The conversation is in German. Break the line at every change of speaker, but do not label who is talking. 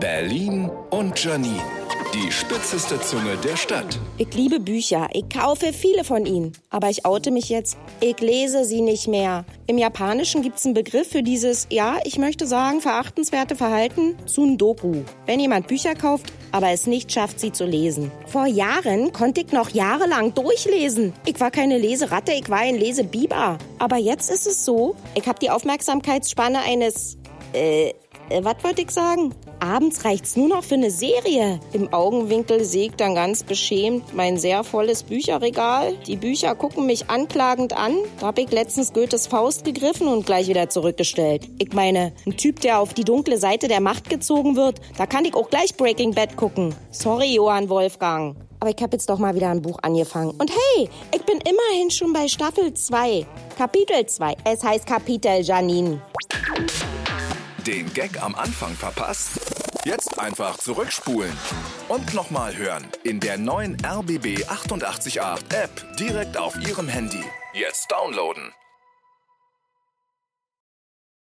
Berlin und Janine. Die spitzeste Zunge der Stadt.
Ich liebe Bücher. Ich kaufe viele von ihnen. Aber ich oute mich jetzt. Ich lese sie nicht mehr. Im Japanischen gibt es einen Begriff für dieses, ja, ich möchte sagen, verachtenswerte Verhalten, Tsundoku. Wenn jemand Bücher kauft, aber es nicht schafft, sie zu lesen. Vor Jahren konnte ich noch jahrelang durchlesen. Ich war keine Leseratte, ich war ein Lesebiber. Aber jetzt ist es so, ich habe die Aufmerksamkeitsspanne eines, äh, äh, was wollte ich sagen? Abends reicht's nur noch für eine Serie. Im Augenwinkel ich dann ganz beschämt mein sehr volles Bücherregal. Die Bücher gucken mich anklagend an. Da habe ich letztens Goethes Faust gegriffen und gleich wieder zurückgestellt. Ich meine, ein Typ, der auf die dunkle Seite der Macht gezogen wird, da kann ich auch gleich Breaking Bad gucken. Sorry, Johann Wolfgang. Aber ich habe jetzt doch mal wieder ein Buch angefangen. Und hey, ich bin immerhin schon bei Staffel 2. Kapitel 2. Es heißt Kapitel Janine.
Den Gag am Anfang verpasst? Jetzt einfach zurückspulen und nochmal hören in der neuen RBB 888 App direkt auf Ihrem Handy. Jetzt downloaden.